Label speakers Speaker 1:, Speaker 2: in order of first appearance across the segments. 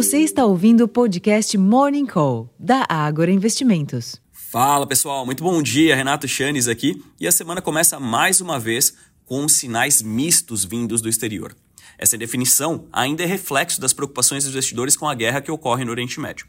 Speaker 1: Você está ouvindo o podcast Morning Call, da Ágora Investimentos.
Speaker 2: Fala pessoal, muito bom dia, Renato Chanes aqui. E a semana começa mais uma vez com sinais mistos vindos do exterior. Essa definição ainda é reflexo das preocupações dos investidores com a guerra que ocorre no Oriente Médio.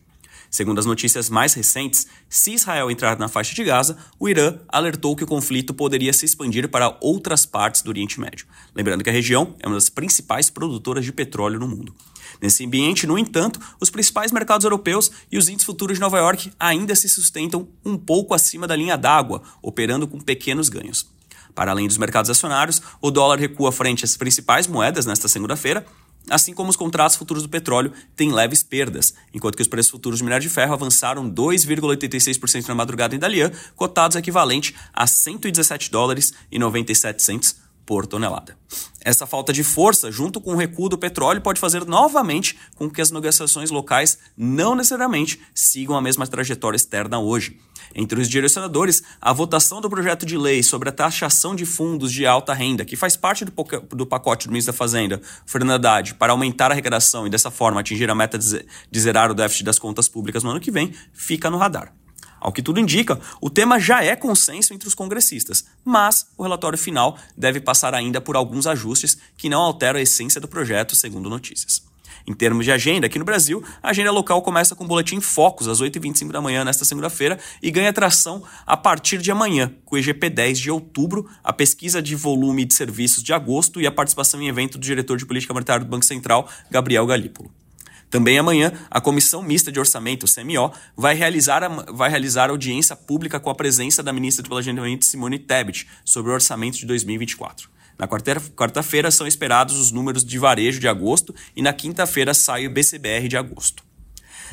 Speaker 2: Segundo as notícias mais recentes, se Israel entrar na faixa de Gaza, o Irã alertou que o conflito poderia se expandir para outras partes do Oriente Médio. Lembrando que a região é uma das principais produtoras de petróleo no mundo. Nesse ambiente, no entanto, os principais mercados europeus e os índices futuros de Nova York ainda se sustentam um pouco acima da linha d'água, operando com pequenos ganhos. Para além dos mercados acionários, o dólar recua frente às principais moedas nesta segunda-feira, assim como os contratos futuros do petróleo têm leves perdas, enquanto que os preços futuros do minério de ferro avançaram 2,86% na madrugada em Dalian, cotados equivalente a 117 dólares e 97 cents por tonelada. Essa falta de força, junto com o recuo do petróleo, pode fazer novamente com que as negociações locais não necessariamente sigam a mesma trajetória externa hoje. Entre os direcionadores, a votação do projeto de lei sobre a taxação de fundos de alta renda, que faz parte do, pacote do ministro da Fazenda, Fernando Haddad, para aumentar a arrecadação e dessa forma atingir a meta de zerar o déficit das contas públicas no ano que vem, fica no radar. Ao que tudo indica, o tema já é consenso entre os congressistas, mas o relatório final deve passar ainda por alguns ajustes que não alteram a essência do projeto, segundo notícias. Em termos de agenda, aqui no Brasil, a agenda local começa com o boletim Focus às 8h25 da manhã nesta segunda-feira e ganha tração a partir de amanhã, com o IGP 10 de outubro, a pesquisa de volume de serviços de agosto e a participação em evento do diretor de política monetária do Banco Central, Gabriel Galípolo. Também amanhã, a Comissão Mista de Orçamento, CMO, vai realizar, vai realizar audiência pública com a presença da ministra do Planejamento, Simone Tebet, sobre o orçamento de 2024. Na quarta-feira são esperados os números de varejo de agosto e na quinta-feira sai o BCBR de agosto.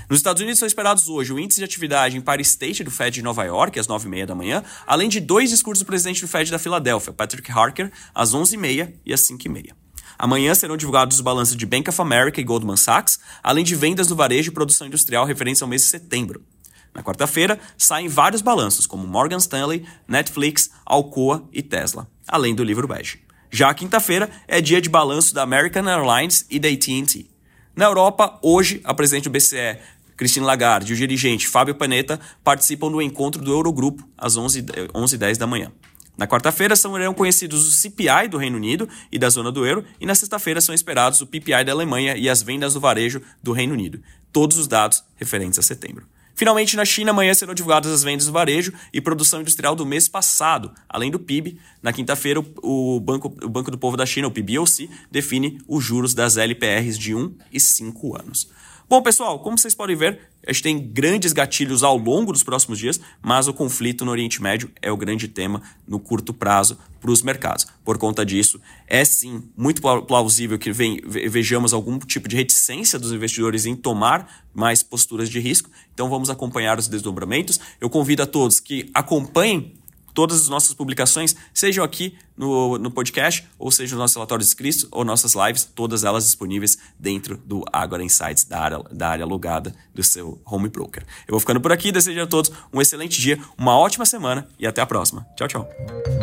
Speaker 2: Nos Estados Unidos são esperados hoje o índice de atividade em Empire State do Fed de Nova York, às 9h30 da manhã, além de dois discursos do presidente do Fed da Filadélfia, Patrick Harker, às 11h30 e às 5h30. Amanhã serão divulgados os balanços de Bank of America e Goldman Sachs, além de vendas no varejo e produção industrial referentes ao mês de setembro. Na quarta-feira, saem vários balanços, como Morgan Stanley, Netflix, Alcoa e Tesla, além do livro bege. Já quinta-feira é dia de balanço da American Airlines e da AT&T. Na Europa, hoje, a presidente do BCE, Christine Lagarde, e o dirigente Fábio Panetta participam do encontro do Eurogrupo às 11h10 11 da manhã. Na quarta-feira serão conhecidos o CPI do Reino Unido e da zona do euro, e na sexta-feira são esperados o PPI da Alemanha e as vendas do varejo do Reino Unido. Todos os dados referentes a setembro. Finalmente, na China, amanhã serão divulgadas as vendas do varejo e produção industrial do mês passado, além do PIB. Na quinta-feira, o Banco, o Banco do Povo da China, o PBOC, define os juros das LPRs de 1 e 5 anos. Bom, pessoal, como vocês podem ver, a gente tem grandes gatilhos ao longo dos próximos dias, mas o conflito no Oriente Médio é o grande tema no curto prazo para os mercados. Por conta disso, é sim muito plausível que vejamos algum tipo de reticência dos investidores em tomar mais posturas de risco. Então vamos acompanhar os desdobramentos. Eu convido a todos que acompanhem todas as nossas publicações, sejam aqui no, no podcast, ou seja nos nossos relatórios escritos, ou nossas lives, todas elas disponíveis dentro do Agora Insights, da área, da área logada do seu home broker. Eu vou ficando por aqui, desejo a todos um excelente dia, uma ótima semana e até a próxima. Tchau, tchau.